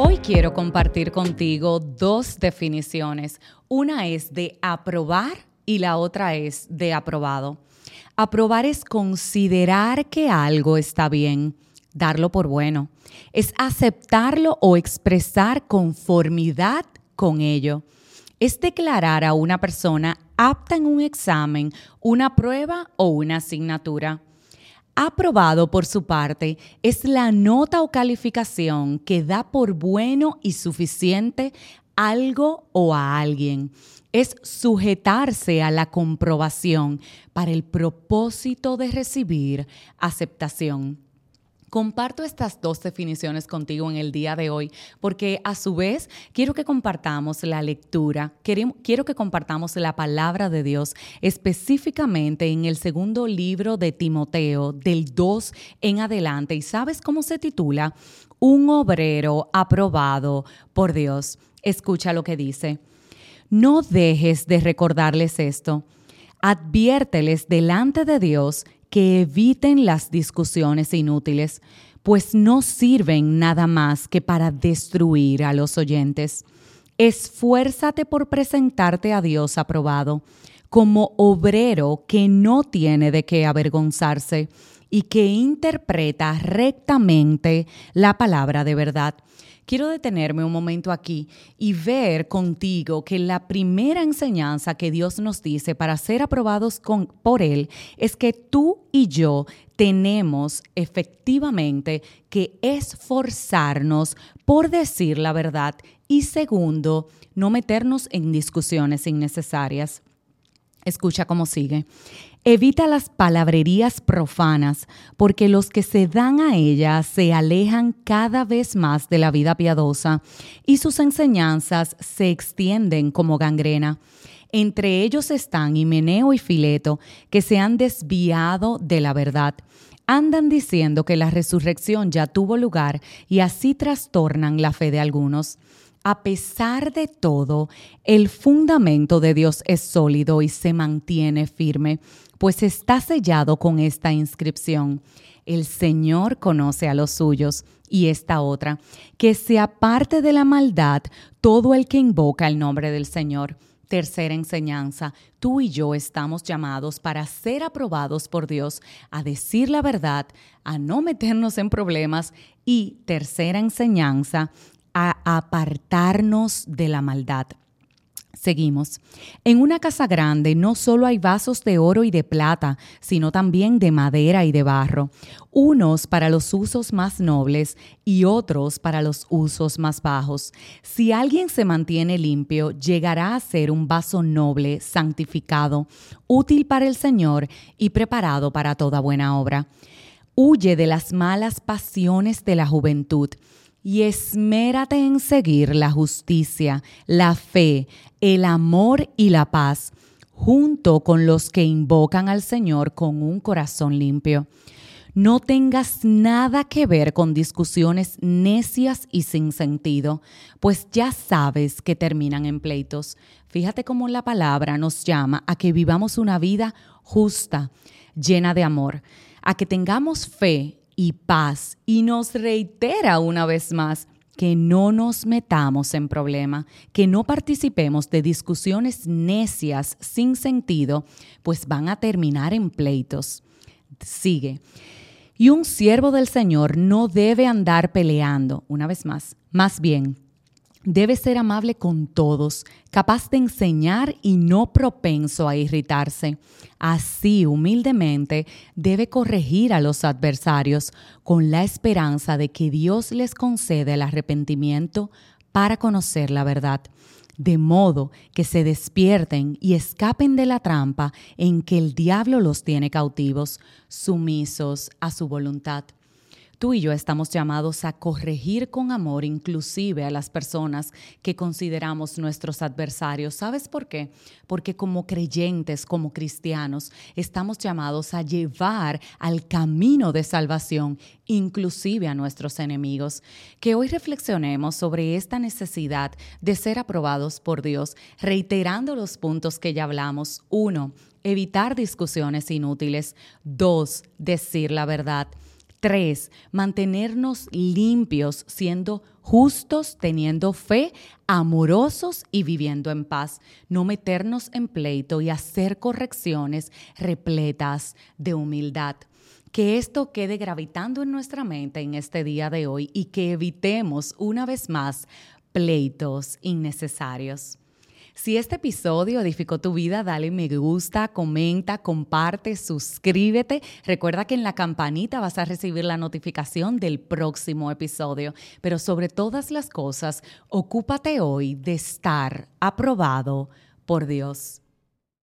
Hoy quiero compartir contigo dos definiciones. Una es de aprobar y la otra es de aprobado. Aprobar es considerar que algo está bien, darlo por bueno. Es aceptarlo o expresar conformidad con ello. Es declarar a una persona apta en un examen, una prueba o una asignatura aprobado por su parte es la nota o calificación que da por bueno y suficiente algo o a alguien. Es sujetarse a la comprobación para el propósito de recibir aceptación. Comparto estas dos definiciones contigo en el día de hoy porque a su vez quiero que compartamos la lectura, quiero que compartamos la palabra de Dios específicamente en el segundo libro de Timoteo del 2 en adelante. ¿Y sabes cómo se titula? Un obrero aprobado por Dios. Escucha lo que dice. No dejes de recordarles esto. Adviérteles delante de Dios que eviten las discusiones inútiles, pues no sirven nada más que para destruir a los oyentes. Esfuérzate por presentarte a Dios aprobado, como obrero que no tiene de qué avergonzarse y que interpreta rectamente la palabra de verdad quiero detenerme un momento aquí y ver contigo que la primera enseñanza que Dios nos dice para ser aprobados por Él es que tú y yo tenemos efectivamente que esforzarnos por decir la verdad y segundo, no meternos en discusiones innecesarias. Escucha cómo sigue. Evita las palabrerías profanas, porque los que se dan a ellas se alejan cada vez más de la vida piadosa y sus enseñanzas se extienden como gangrena. Entre ellos están Himeneo y Fileto, que se han desviado de la verdad. Andan diciendo que la resurrección ya tuvo lugar y así trastornan la fe de algunos a pesar de todo, el fundamento de Dios es sólido y se mantiene firme, pues está sellado con esta inscripción. El Señor conoce a los suyos. Y esta otra, que se aparte de la maldad todo el que invoca el nombre del Señor. Tercera enseñanza, tú y yo estamos llamados para ser aprobados por Dios, a decir la verdad, a no meternos en problemas. Y tercera enseñanza, apartarnos de la maldad. Seguimos. En una casa grande no solo hay vasos de oro y de plata, sino también de madera y de barro, unos para los usos más nobles y otros para los usos más bajos. Si alguien se mantiene limpio, llegará a ser un vaso noble, santificado, útil para el Señor y preparado para toda buena obra. Huye de las malas pasiones de la juventud y esmérate en seguir la justicia, la fe, el amor y la paz, junto con los que invocan al Señor con un corazón limpio. No tengas nada que ver con discusiones necias y sin sentido, pues ya sabes que terminan en pleitos. Fíjate cómo la palabra nos llama a que vivamos una vida justa, llena de amor, a que tengamos fe y paz y nos reitera una vez más que no nos metamos en problema, que no participemos de discusiones necias sin sentido, pues van a terminar en pleitos. Sigue. Y un siervo del Señor no debe andar peleando, una vez más, más bien Debe ser amable con todos, capaz de enseñar y no propenso a irritarse. Así, humildemente, debe corregir a los adversarios con la esperanza de que Dios les conceda el arrepentimiento para conocer la verdad, de modo que se despierten y escapen de la trampa en que el diablo los tiene cautivos, sumisos a su voluntad. Tú y yo estamos llamados a corregir con amor inclusive a las personas que consideramos nuestros adversarios. ¿Sabes por qué? Porque como creyentes, como cristianos, estamos llamados a llevar al camino de salvación inclusive a nuestros enemigos. Que hoy reflexionemos sobre esta necesidad de ser aprobados por Dios, reiterando los puntos que ya hablamos. Uno, evitar discusiones inútiles. Dos, decir la verdad. Tres, mantenernos limpios, siendo justos, teniendo fe, amorosos y viviendo en paz. No meternos en pleito y hacer correcciones repletas de humildad. Que esto quede gravitando en nuestra mente en este día de hoy y que evitemos una vez más pleitos innecesarios. Si este episodio edificó tu vida, dale me gusta, comenta, comparte, suscríbete. Recuerda que en la campanita vas a recibir la notificación del próximo episodio. Pero sobre todas las cosas, ocúpate hoy de estar aprobado por Dios.